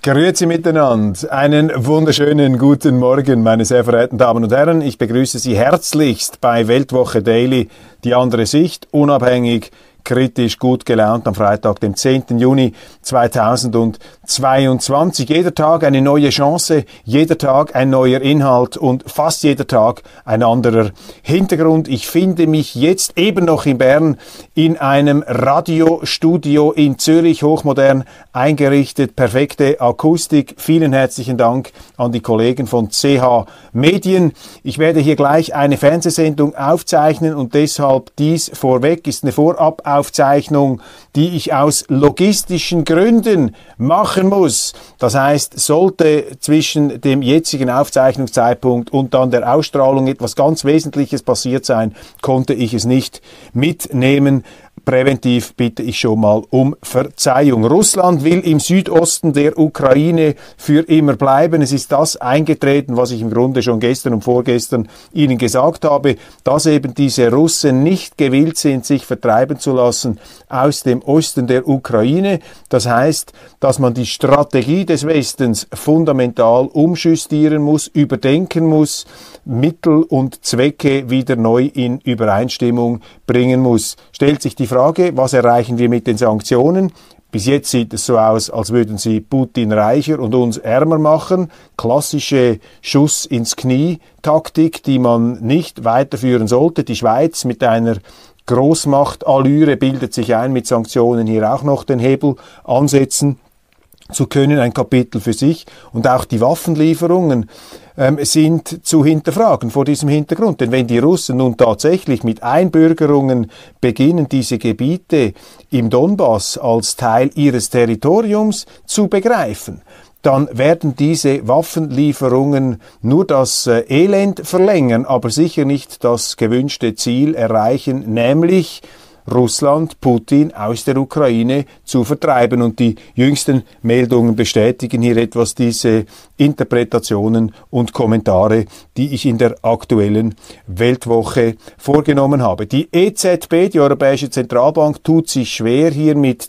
Grüezi miteinander. Einen wunderschönen guten Morgen, meine sehr verehrten Damen und Herren. Ich begrüße Sie herzlichst bei Weltwoche Daily, die andere Sicht, unabhängig, kritisch, gut gelaunt am Freitag, dem 10. Juni 2022. Jeder Tag eine neue Chance, jeder Tag ein neuer Inhalt und fast jeder Tag ein anderer Hintergrund. Ich finde mich jetzt eben noch in Bern in einem Radiostudio in Zürich, hochmodern eingerichtet, perfekte Akustik. Vielen herzlichen Dank an die Kollegen von CH Medien. Ich werde hier gleich eine Fernsehsendung aufzeichnen und deshalb dies vorweg ist eine Vorab Aufzeichnung, die ich aus logistischen Gründen machen muss. Das heißt, sollte zwischen dem jetzigen Aufzeichnungszeitpunkt und dann der Ausstrahlung etwas ganz Wesentliches passiert sein, konnte ich es nicht mitnehmen. Präventiv bitte ich schon mal um Verzeihung. Russland will im Südosten der Ukraine für immer bleiben. Es ist das eingetreten, was ich im Grunde schon gestern und vorgestern Ihnen gesagt habe, dass eben diese Russen nicht gewillt sind, sich vertreiben zu lassen aus dem Osten der Ukraine. Das heißt, dass man die Strategie des Westens fundamental umjustieren muss, überdenken muss, Mittel und Zwecke wieder neu in Übereinstimmung bringen muss. Stellt sich die Frage, was erreichen wir mit den Sanktionen? Bis jetzt sieht es so aus, als würden sie Putin reicher und uns ärmer machen. Klassische Schuss ins Knie Taktik, die man nicht weiterführen sollte. Die Schweiz mit einer Großmachtallüre bildet sich ein, mit Sanktionen hier auch noch den Hebel ansetzen zu können, ein Kapitel für sich. Und auch die Waffenlieferungen ähm, sind zu hinterfragen vor diesem Hintergrund. Denn wenn die Russen nun tatsächlich mit Einbürgerungen beginnen, diese Gebiete im Donbass als Teil ihres Territoriums zu begreifen, dann werden diese Waffenlieferungen nur das äh, Elend verlängern, aber sicher nicht das gewünschte Ziel erreichen, nämlich Russland Putin aus der Ukraine zu vertreiben. Und die jüngsten Meldungen bestätigen hier etwas diese Interpretationen und Kommentare, die ich in der aktuellen Weltwoche vorgenommen habe. Die EZB, die Europäische Zentralbank, tut sich schwer hier mit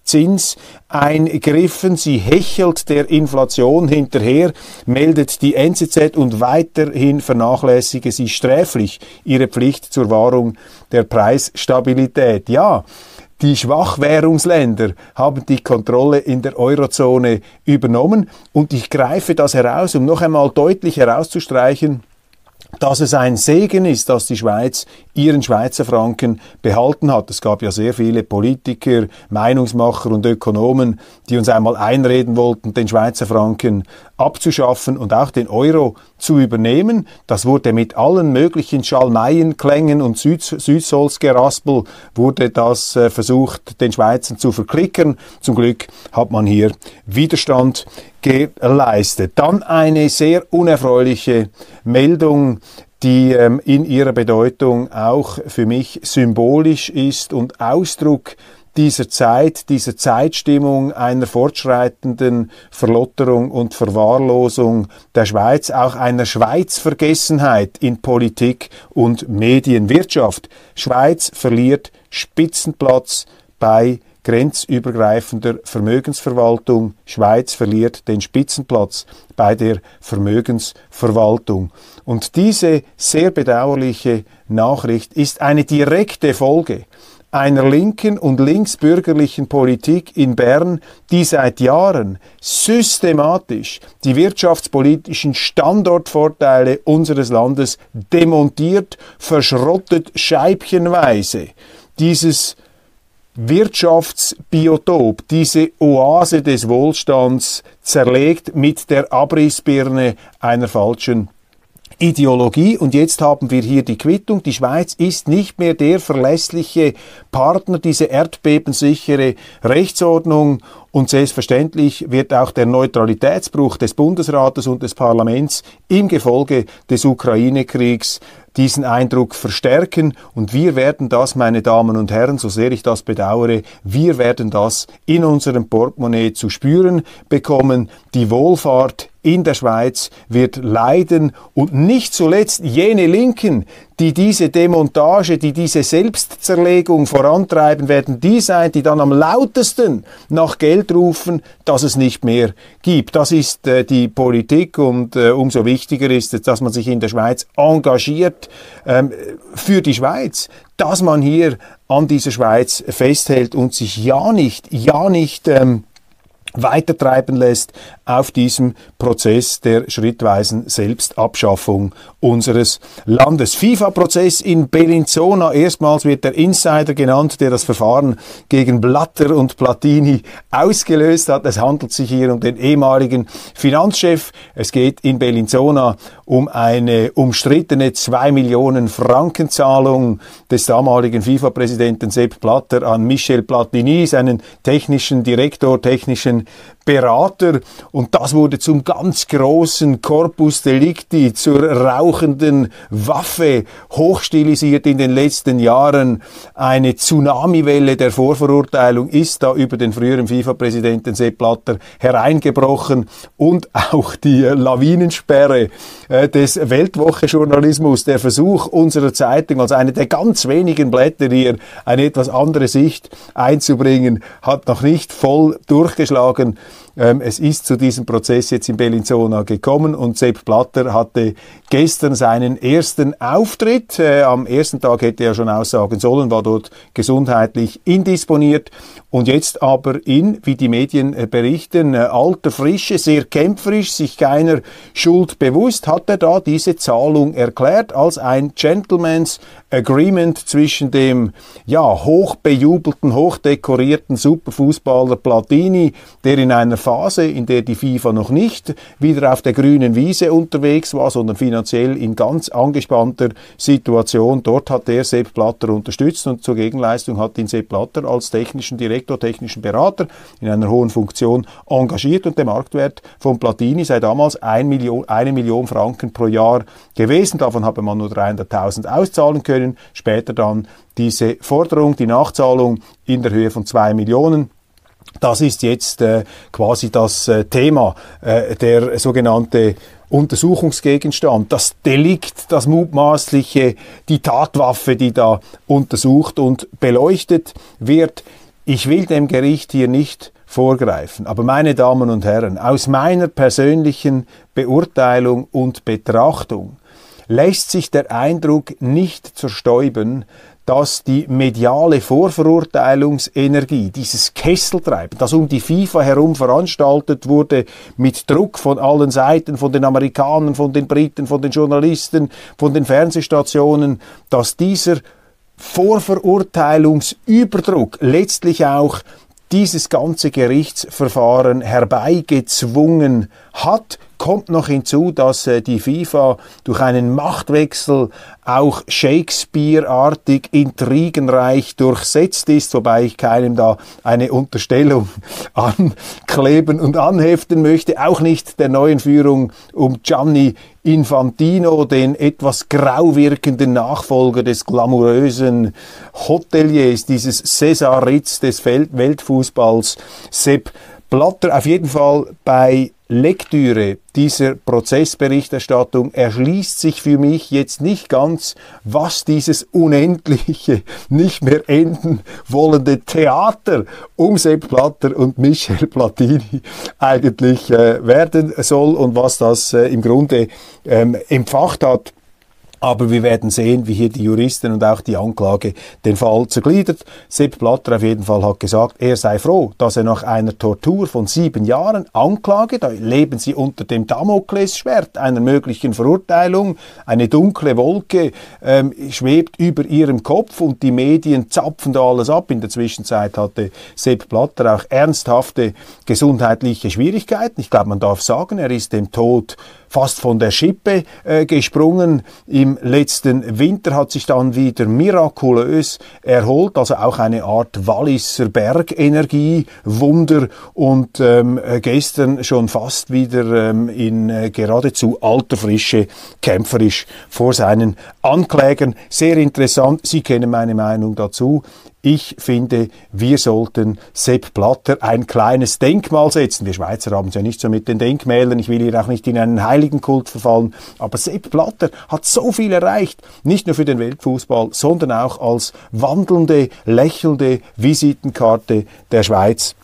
Zinseingriffen. Sie hechelt der Inflation hinterher, meldet die NZZ und weiterhin vernachlässige sie sträflich ihre Pflicht zur Wahrung der Preisstabilität. Ja, die Schwachwährungsländer haben die Kontrolle in der Eurozone übernommen und ich greife das heraus, um noch einmal deutlich herauszustreichen, dass es ein Segen ist, dass die Schweiz ihren Schweizer Franken behalten hat. Es gab ja sehr viele Politiker, Meinungsmacher und Ökonomen, die uns einmal einreden wollten, den Schweizer Franken abzuschaffen und auch den Euro zu übernehmen. Das wurde mit allen möglichen Schalmeienklängen und Süd Südsolzgeraspel wurde das äh, versucht, den Schweizern zu verklickern. Zum Glück hat man hier Widerstand geleistet. Dann eine sehr unerfreuliche Meldung, die ähm, in ihrer Bedeutung auch für mich symbolisch ist und Ausdruck dieser Zeit, dieser Zeitstimmung einer fortschreitenden Verlotterung und Verwahrlosung der Schweiz, auch einer Schweizvergessenheit in Politik und Medienwirtschaft. Schweiz verliert Spitzenplatz bei grenzübergreifender Vermögensverwaltung. Schweiz verliert den Spitzenplatz bei der Vermögensverwaltung. Und diese sehr bedauerliche Nachricht ist eine direkte Folge einer linken und linksbürgerlichen Politik in Bern, die seit Jahren systematisch die wirtschaftspolitischen Standortvorteile unseres Landes demontiert, verschrottet scheibchenweise dieses Wirtschaftsbiotop, diese Oase des Wohlstands zerlegt mit der Abrissbirne einer falschen Ideologie. Und jetzt haben wir hier die Quittung. Die Schweiz ist nicht mehr der verlässliche Partner, diese erdbebensichere Rechtsordnung und selbstverständlich wird auch der Neutralitätsbruch des Bundesrates und des Parlaments im Gefolge des Ukraine-Kriegs diesen Eindruck verstärken. Und wir werden das, meine Damen und Herren, so sehr ich das bedauere, wir werden das in unserem Portemonnaie zu spüren bekommen. Die Wohlfahrt in der Schweiz wird leiden und nicht zuletzt jene Linken, die diese Demontage, die diese Selbstzerlegung vorantreiben, werden die sein, die dann am lautesten nach Geld rufen, dass es nicht mehr gibt. Das ist äh, die Politik und äh, umso wichtiger ist es, dass man sich in der Schweiz engagiert ähm, für die Schweiz, dass man hier an dieser Schweiz festhält und sich ja nicht, ja nicht ähm, weitertreiben lässt auf diesem Prozess der schrittweisen Selbstabschaffung unseres Landes. FIFA-Prozess in Bellinzona. Erstmals wird der Insider genannt, der das Verfahren gegen Blatter und Platini ausgelöst hat. Es handelt sich hier um den ehemaligen Finanzchef. Es geht in Bellinzona um eine umstrittene 2 Millionen Franken Zahlung des damaligen FIFA-Präsidenten Sepp Blatter an Michel Platini, seinen technischen Direktor, technischen Berater und das wurde zum ganz großen Corpus Delicti, zur rauchenden Waffe, hochstilisiert in den letzten Jahren. Eine Tsunamiwelle der Vorverurteilung ist da über den früheren FIFA-Präsidenten Sepp Blatter hereingebrochen und auch die Lawinensperre äh, des Weltwoche-Journalismus, der Versuch unserer Zeitung als eine der ganz wenigen Blätter hier eine etwas andere Sicht einzubringen, hat noch nicht voll durchgeschlagen. Ähm, es ist zu diesem Prozess jetzt in Bellinzona gekommen und Sepp Blatter hatte gestern seinen ersten Auftritt. Äh, am ersten Tag hätte er schon aussagen sollen, war dort gesundheitlich indisponiert und jetzt aber in, wie die Medien äh, berichten, äh, alter Frische, sehr kämpferisch, sich keiner Schuld bewusst, hat er da diese Zahlung erklärt als ein Gentleman's Agreement zwischen dem ja hochbejubelten, hochdekorierten Superfußballer Platini, der in einer Phase, in der die FIFA noch nicht wieder auf der grünen Wiese unterwegs war, sondern finanziell in ganz angespannter Situation. Dort hat er Sepp Blatter unterstützt und zur Gegenleistung hat ihn Sepp Blatter als technischen Direktor, technischen Berater in einer hohen Funktion engagiert und der Marktwert von Platini sei damals ein Million, eine Million Franken pro Jahr gewesen. Davon habe man nur 300.000 auszahlen können. Später dann diese Forderung, die Nachzahlung in der Höhe von zwei Millionen. Das ist jetzt äh, quasi das äh, Thema, äh, der sogenannte Untersuchungsgegenstand, das Delikt, das mutmaßliche, die Tatwaffe, die da untersucht und beleuchtet wird. Ich will dem Gericht hier nicht vorgreifen, aber meine Damen und Herren, aus meiner persönlichen Beurteilung und Betrachtung lässt sich der Eindruck nicht zerstäuben, dass die mediale Vorverurteilungsenergie, dieses Kesseltreiben, das um die FIFA herum veranstaltet wurde, mit Druck von allen Seiten, von den Amerikanern, von den Briten, von den Journalisten, von den Fernsehstationen, dass dieser Vorverurteilungsüberdruck letztlich auch dieses ganze Gerichtsverfahren herbeigezwungen hat, kommt noch hinzu, dass äh, die FIFA durch einen Machtwechsel auch Shakespeare-artig intrigenreich durchsetzt ist, wobei ich keinem da eine Unterstellung ankleben und anheften möchte, auch nicht der neuen Führung um Gianni Infantino, den etwas grau wirkenden Nachfolger des glamourösen Hoteliers, dieses Cesar Ritz des Weltfußballs, Sepp Blatter. Auf jeden Fall bei Lektüre dieser Prozessberichterstattung erschließt sich für mich jetzt nicht ganz, was dieses unendliche, nicht mehr enden wollende Theater um Sepp Blatter und Michel Platini eigentlich äh, werden soll und was das äh, im Grunde ähm, empfacht hat Aber wir werden sehen, wie hier die Juristen und auch die Anklage den Fall zergliedert. Sepp Blatter auf jeden Fall hat gesagt, er sei froh, dass er nach einer Tortur von sieben Jahren Anklage, da leben sie unter dem Damoklesschwert einer möglichen Verurteilung, eine dunkle Wolke ähm, schwebt über ihrem Kopf und die Medien zapfen da alles ab. In der Zwischenzeit hatte Sepp Blatter auch ernsthafte gesundheitliche Schwierigkeiten. Ich glaube, man darf sagen, er ist dem Tod fast von der Schippe äh, gesprungen. Im letzten Winter hat sich dann wieder mirakulös erholt, also auch eine Art Walliser Bergenergie, Wunder und ähm, gestern schon fast wieder ähm, in äh, geradezu alter Frische kämpferisch vor seinen Anklägern. Sehr interessant, Sie kennen meine Meinung dazu. Ich finde, wir sollten Sepp Blatter ein kleines Denkmal setzen. Wir Schweizer haben es ja nicht so mit den Denkmälern. Ich will hier auch nicht in einen Heiligenkult verfallen. Aber Sepp Blatter hat so viel erreicht. Nicht nur für den Weltfußball, sondern auch als wandelnde, lächelnde Visitenkarte der Schweiz.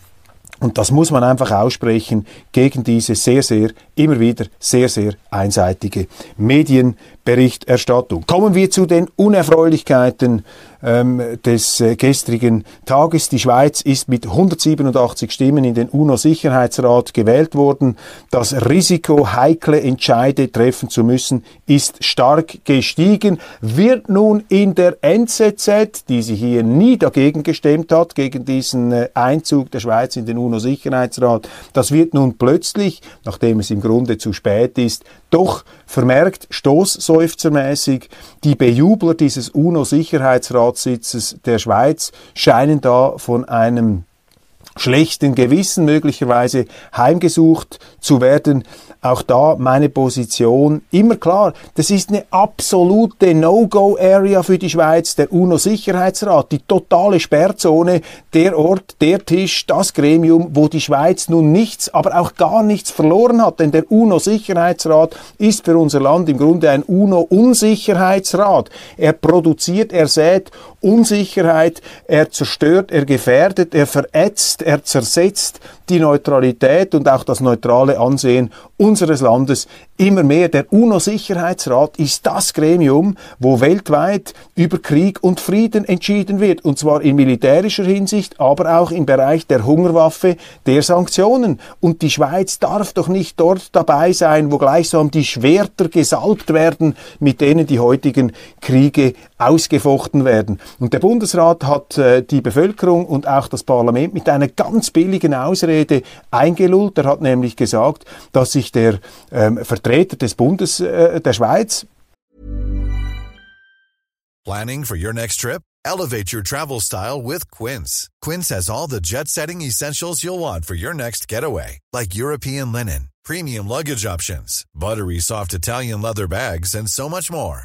Und das muss man einfach aussprechen gegen diese sehr, sehr, immer wieder sehr, sehr einseitige Medienberichterstattung. Kommen wir zu den Unerfreulichkeiten ähm, des äh, gestrigen Tages. Die Schweiz ist mit 187 Stimmen in den UNO-Sicherheitsrat gewählt worden. Das Risiko, heikle Entscheide treffen zu müssen, ist stark gestiegen, wird nun in der NZZ, die sich hier nie dagegen gestemmt hat, gegen diesen äh, Einzug der Schweiz in den UNO-Sicherheitsrat, das wird nun plötzlich, nachdem es im Grunde zu spät ist, doch vermerkt stoßseufzermäßig, die Bejubler dieses UNO-Sicherheitsratssitzes der Schweiz scheinen da von einem schlechten Gewissen möglicherweise heimgesucht zu werden. Auch da meine Position immer klar. Das ist eine absolute No-Go-Area für die Schweiz, der UNO-Sicherheitsrat, die totale Sperrzone, der Ort, der Tisch, das Gremium, wo die Schweiz nun nichts, aber auch gar nichts verloren hat. Denn der UNO-Sicherheitsrat ist für unser Land im Grunde ein UNO-Unsicherheitsrat. Er produziert, er sät Unsicherheit, er zerstört, er gefährdet, er verätzt, er zersetzt die Neutralität und auch das neutrale Ansehen unseres Landes immer mehr. Der UNO-Sicherheitsrat ist das Gremium, wo weltweit über Krieg und Frieden entschieden wird. Und zwar in militärischer Hinsicht, aber auch im Bereich der Hungerwaffe, der Sanktionen. Und die Schweiz darf doch nicht dort dabei sein, wo gleichsam die Schwerter gesalbt werden, mit denen die heutigen Kriege ausgefochten werden. Und der Bundesrat hat äh, die Bevölkerung und auch das Parlament mit einer ganz billigen Ausrede eingelullt. Er hat nämlich gesagt, dass sich der ähm, Vertreter des Bundes äh, der Schweiz Planning for your next trip? Elevate your travel style with Quince. Quince has all the jet-setting essentials you'll want for your next getaway, like European linen, premium luggage options, buttery soft Italian leather bags, and so much more.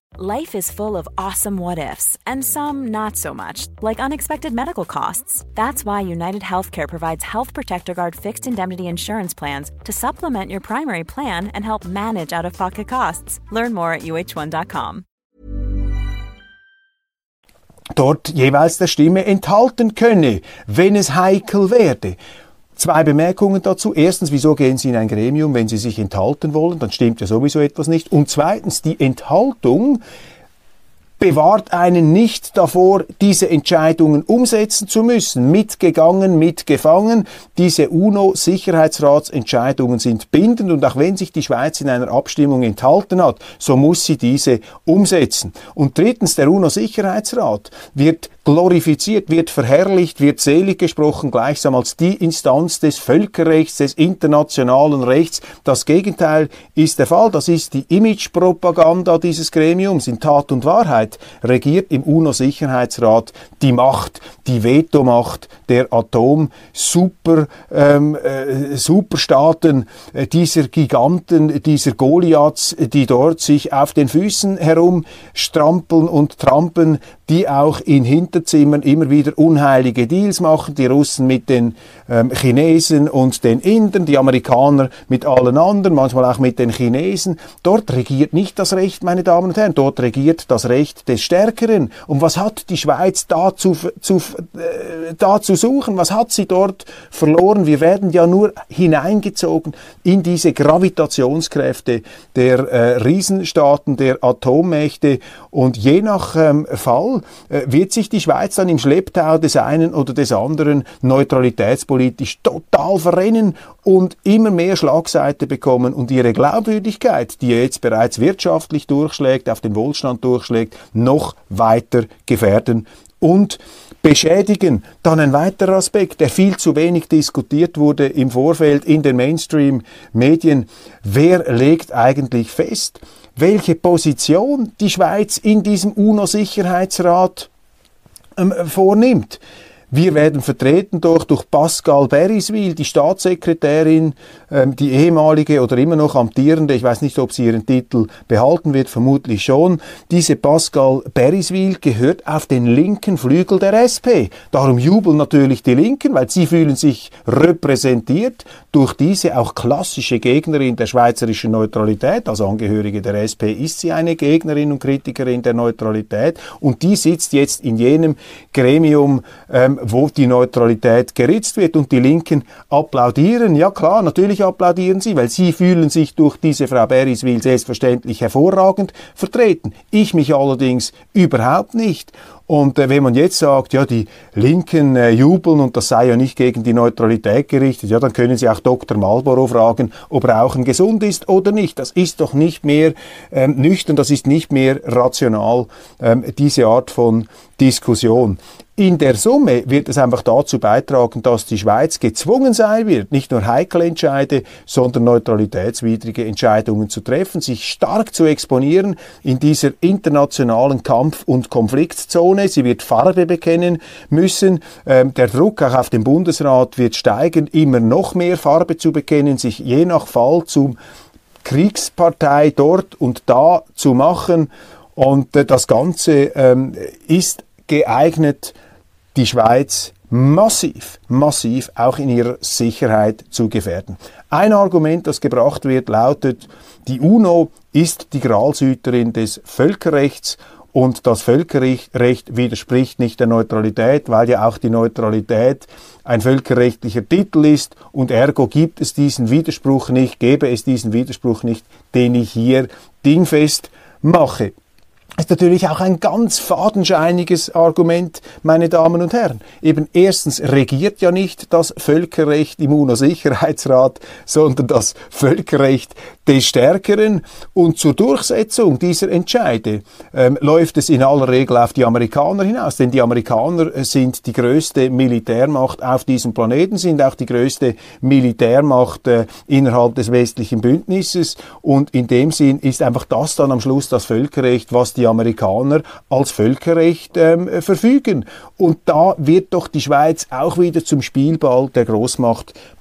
Life is full of awesome what ifs, and some not so much, like unexpected medical costs. That's why United Healthcare provides Health Protector Guard fixed indemnity insurance plans to supplement your primary plan and help manage out of pocket costs. Learn more at uh1.com. Dort jeweils der Stimme enthalten könne, wenn es heikel werde. Zwei Bemerkungen dazu. Erstens, wieso gehen Sie in ein Gremium, wenn Sie sich enthalten wollen? Dann stimmt ja sowieso etwas nicht. Und zweitens, die Enthaltung bewahrt einen nicht davor, diese Entscheidungen umsetzen zu müssen. Mitgegangen, mitgefangen. Diese UNO-Sicherheitsratsentscheidungen sind bindend und auch wenn sich die Schweiz in einer Abstimmung enthalten hat, so muss sie diese umsetzen. Und drittens, der UNO-Sicherheitsrat wird glorifiziert, wird verherrlicht, wird selig gesprochen, gleichsam als die Instanz des Völkerrechts, des internationalen Rechts. Das Gegenteil ist der Fall. Das ist die Imagepropaganda dieses Gremiums in Tat und Wahrheit regiert im UNO-Sicherheitsrat die Macht, die Vetomacht der Atom-Super, ähm, äh, äh, dieser Giganten, dieser Goliaths, die dort sich auf den Füßen herumstrampeln und trampen, die auch in Hinterzimmern immer wieder unheilige Deals machen, die Russen mit den ähm, Chinesen und den Indern, die Amerikaner mit allen anderen, manchmal auch mit den Chinesen. Dort regiert nicht das Recht, meine Damen und Herren, dort regiert das Recht des Stärkeren. Und was hat die Schweiz da zu, zu, äh, da zu suchen? Was hat sie dort verloren? Wir werden ja nur hineingezogen in diese Gravitationskräfte der äh, Riesenstaaten, der Atommächte und je nach ähm, Fall äh, wird sich die Schweiz dann im Schlepptau des einen oder des anderen neutralitätspolitisch total verrennen und immer mehr Schlagseite bekommen und ihre Glaubwürdigkeit, die jetzt bereits wirtschaftlich durchschlägt, auf den Wohlstand durchschlägt, noch weiter gefährden und beschädigen. Dann ein weiterer Aspekt, der viel zu wenig diskutiert wurde im Vorfeld in den Mainstream-Medien. Wer legt eigentlich fest, welche Position die Schweiz in diesem UNO-Sicherheitsrat ähm, vornimmt? Wir werden vertreten durch, durch Pascal Beriswil, die Staatssekretärin, ähm, die ehemalige oder immer noch amtierende, ich weiß nicht, ob sie ihren Titel behalten wird, vermutlich schon. Diese Pascal Beriswil gehört auf den linken Flügel der SP. Darum jubeln natürlich die Linken, weil sie fühlen sich repräsentiert durch diese auch klassische Gegnerin der schweizerischen Neutralität. Als Angehörige der SP ist sie eine Gegnerin und Kritikerin der Neutralität und die sitzt jetzt in jenem Gremium, ähm, wo die Neutralität geritzt wird und die Linken applaudieren. Ja klar, natürlich applaudieren sie, weil sie fühlen sich durch diese Frau Beriswil selbstverständlich hervorragend vertreten. Ich mich allerdings überhaupt nicht. Und äh, wenn man jetzt sagt, ja, die Linken äh, jubeln und das sei ja nicht gegen die Neutralität gerichtet, ja, dann können Sie auch Dr. Marlborough fragen, ob Rauchen gesund ist oder nicht. Das ist doch nicht mehr ähm, nüchtern, das ist nicht mehr rational, ähm, diese Art von Diskussion. In der Summe wird es einfach dazu beitragen, dass die Schweiz gezwungen sein wird, nicht nur heikle Entscheide, sondern neutralitätswidrige Entscheidungen zu treffen, sich stark zu exponieren in dieser internationalen Kampf- und Konfliktzone. Sie wird Farbe bekennen müssen. Ähm, der Druck auch auf den Bundesrat wird steigen, immer noch mehr Farbe zu bekennen, sich je nach Fall zum Kriegspartei dort und da zu machen. Und äh, das Ganze ähm, ist geeignet, die Schweiz massiv, massiv auch in ihrer Sicherheit zu gefährden. Ein Argument, das gebracht wird, lautet, die UNO ist die Gralshüterin des Völkerrechts und das Völkerrecht widerspricht nicht der Neutralität, weil ja auch die Neutralität ein völkerrechtlicher Titel ist und ergo gibt es diesen Widerspruch nicht, gäbe es diesen Widerspruch nicht, den ich hier dingfest mache ist natürlich auch ein ganz fadenscheiniges Argument, meine Damen und Herren. Eben erstens regiert ja nicht das Völkerrecht im UNO-Sicherheitsrat, sondern das Völkerrecht des Stärkeren. Und zur Durchsetzung dieser Entscheide ähm, läuft es in aller Regel auf die Amerikaner hinaus, denn die Amerikaner äh, sind die größte Militärmacht auf diesem Planeten, sind auch die größte Militärmacht äh, innerhalb des westlichen Bündnisses. Und in dem Sinn ist einfach das dann am Schluss das Völkerrecht, was die Amerikaner als Völkerrecht ähm, verfügen. Und da wird doch die Schweiz auch wieder zum Spielball der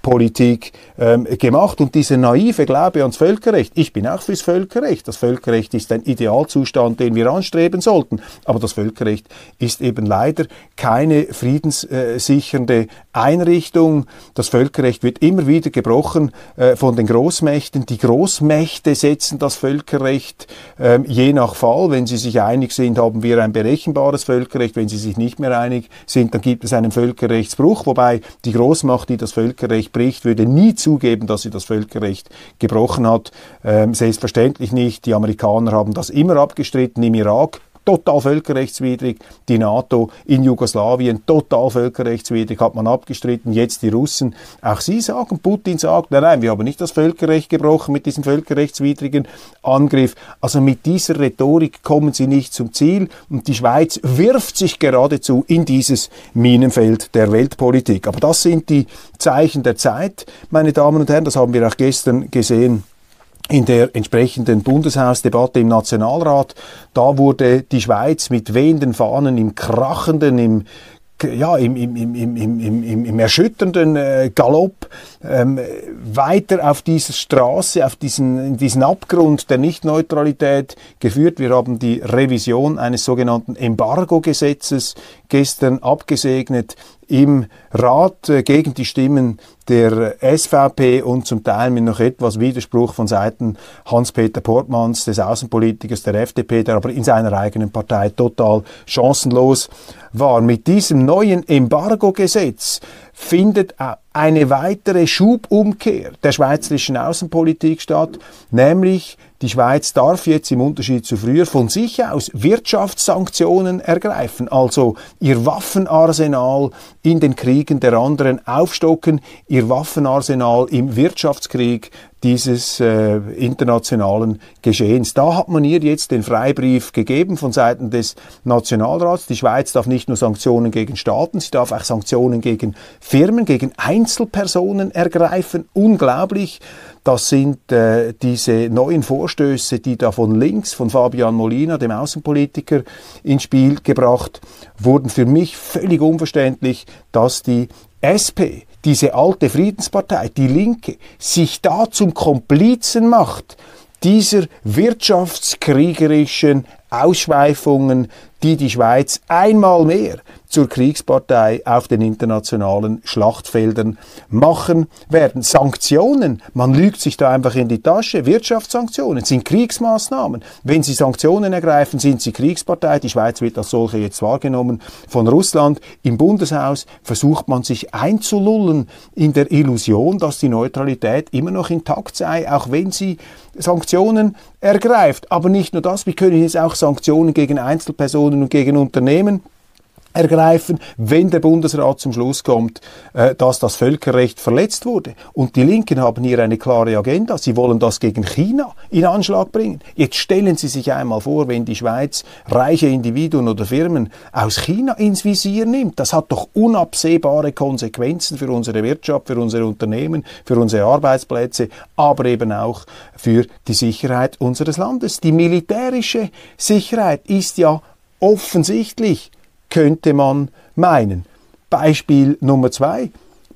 Großmachtpolitik ähm, gemacht. Und dieser naive Glaube ans Völkerrecht, ich bin auch fürs Völkerrecht. Das Völkerrecht ist ein Idealzustand, den wir anstreben sollten. Aber das Völkerrecht ist eben leider keine friedenssichernde Einrichtung. Das Völkerrecht wird immer wieder gebrochen äh, von den Großmächten. Die Großmächte setzen das Völkerrecht äh, je nach Fall. Wenn sie sich einig sind, haben wir ein berechenbares Völkerrecht. Wenn sie sich nicht mehr einig sind, dann gibt es einen Völkerrechtsbruch. Wobei die Großmacht, die das Völkerrecht bricht, würde nie zugeben, dass sie das Völkerrecht gebrochen hat. Ähm, selbstverständlich nicht. Die Amerikaner haben das immer abgestritten im Irak total völkerrechtswidrig. Die NATO in Jugoslawien, total völkerrechtswidrig, hat man abgestritten. Jetzt die Russen. Auch sie sagen, Putin sagt, nein, nein, wir haben nicht das Völkerrecht gebrochen mit diesem völkerrechtswidrigen Angriff. Also mit dieser Rhetorik kommen sie nicht zum Ziel. Und die Schweiz wirft sich geradezu in dieses Minenfeld der Weltpolitik. Aber das sind die Zeichen der Zeit, meine Damen und Herren. Das haben wir auch gestern gesehen in der entsprechenden Bundeshausdebatte im Nationalrat. Da wurde die Schweiz mit wehenden Fahnen im krachenden, im ja, im, im, im, im, im, im erschütternden äh, Galopp ähm, weiter auf dieser Straße, auf diesen, diesen Abgrund der Nichtneutralität geführt. Wir haben die Revision eines sogenannten Embargo-Gesetzes gestern abgesegnet im Rat äh, gegen die Stimmen der SVP und zum Teil mit noch etwas Widerspruch von Seiten Hans-Peter Portmanns, des Außenpolitikers der FDP, der aber in seiner eigenen Partei total chancenlos war. Mit diesem neuen Embargo-Gesetz findet eine weitere Schubumkehr der schweizerischen Außenpolitik statt, nämlich die Schweiz darf jetzt im Unterschied zu früher von sich aus Wirtschaftssanktionen ergreifen, also ihr Waffenarsenal in den Kriegen der anderen aufstocken, ihr Waffenarsenal im Wirtschaftskrieg dieses äh, internationalen Geschehens. Da hat man ihr jetzt den Freibrief gegeben von Seiten des Nationalrats. Die Schweiz darf nicht nur Sanktionen gegen Staaten, sie darf auch Sanktionen gegen Firmen, gegen Einzelpersonen ergreifen. Unglaublich. Das sind äh, diese neuen Vorstöße, die da von links, von Fabian Molina, dem Außenpolitiker, ins Spiel gebracht wurden. Für mich völlig unverständlich, dass die SP, diese alte Friedenspartei, die Linke, sich da zum Komplizen macht dieser wirtschaftskriegerischen Ausschweifungen, die die Schweiz einmal mehr zur Kriegspartei auf den internationalen Schlachtfeldern machen werden. Sanktionen, man lügt sich da einfach in die Tasche. Wirtschaftssanktionen sind Kriegsmaßnahmen. Wenn Sie Sanktionen ergreifen, sind Sie Kriegspartei. Die Schweiz wird als solche jetzt wahrgenommen von Russland. Im Bundeshaus versucht man sich einzulullen in der Illusion, dass die Neutralität immer noch intakt sei, auch wenn sie Sanktionen ergreift. Aber nicht nur das, wir können jetzt auch Sanktionen gegen Einzelpersonen und gegen Unternehmen ergreifen, wenn der Bundesrat zum Schluss kommt, äh, dass das Völkerrecht verletzt wurde. Und die Linken haben hier eine klare Agenda. Sie wollen das gegen China in Anschlag bringen. Jetzt stellen Sie sich einmal vor, wenn die Schweiz reiche Individuen oder Firmen aus China ins Visier nimmt. Das hat doch unabsehbare Konsequenzen für unsere Wirtschaft, für unsere Unternehmen, für unsere Arbeitsplätze, aber eben auch für die Sicherheit unseres Landes. Die militärische Sicherheit ist ja offensichtlich könnte man meinen. Beispiel Nummer zwei.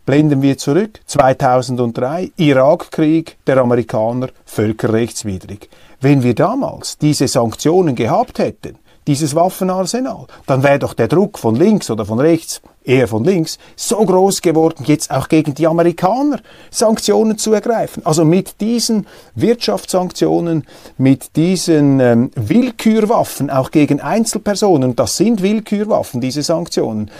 Blenden wir zurück. 2003, Irakkrieg der Amerikaner, völkerrechtswidrig. Wenn wir damals diese Sanktionen gehabt hätten, dieses Waffenarsenal, dann wäre doch der Druck von links oder von rechts, eher von links, so groß geworden, jetzt auch gegen die Amerikaner Sanktionen zu ergreifen. Also mit diesen Wirtschaftssanktionen, mit diesen ähm, Willkürwaffen, auch gegen Einzelpersonen, das sind Willkürwaffen, diese Sanktionen,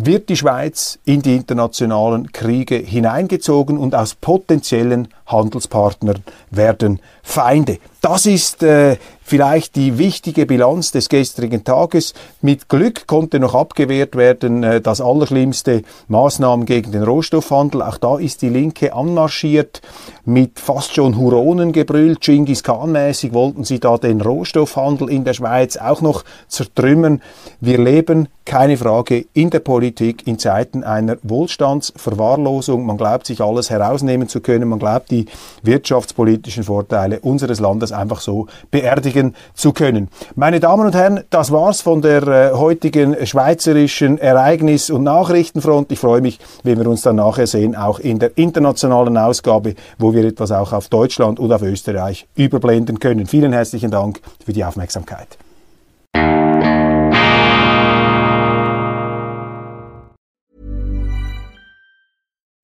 wird die Schweiz in die internationalen Kriege hineingezogen und aus potenziellen Handelspartnern werden Feinde. Das ist äh, vielleicht die wichtige Bilanz des gestrigen Tages. Mit Glück konnte noch abgewehrt werden äh, das allerschlimmste Maßnahmen gegen den Rohstoffhandel. Auch da ist die Linke anmarschiert mit fast schon Huronen gebrüllt. Genghis Khan-mäßig wollten sie da den Rohstoffhandel in der Schweiz auch noch zertrümmern. Wir leben, keine Frage, in der Politik in Zeiten einer Wohlstandsverwahrlosung. Man glaubt, sich alles herausnehmen zu können. Man glaubt, die wirtschaftspolitischen Vorteile unseres Landes einfach so beerdigen zu können. Meine Damen und Herren, das war's von der äh, heutigen schweizerischen Ereignis- und Nachrichtenfront. Ich freue mich, wenn wir uns dann nachher sehen, auch in der internationalen Ausgabe, wo wir etwas auch auf Deutschland und auf Österreich überblenden können. Vielen herzlichen Dank für die Aufmerksamkeit.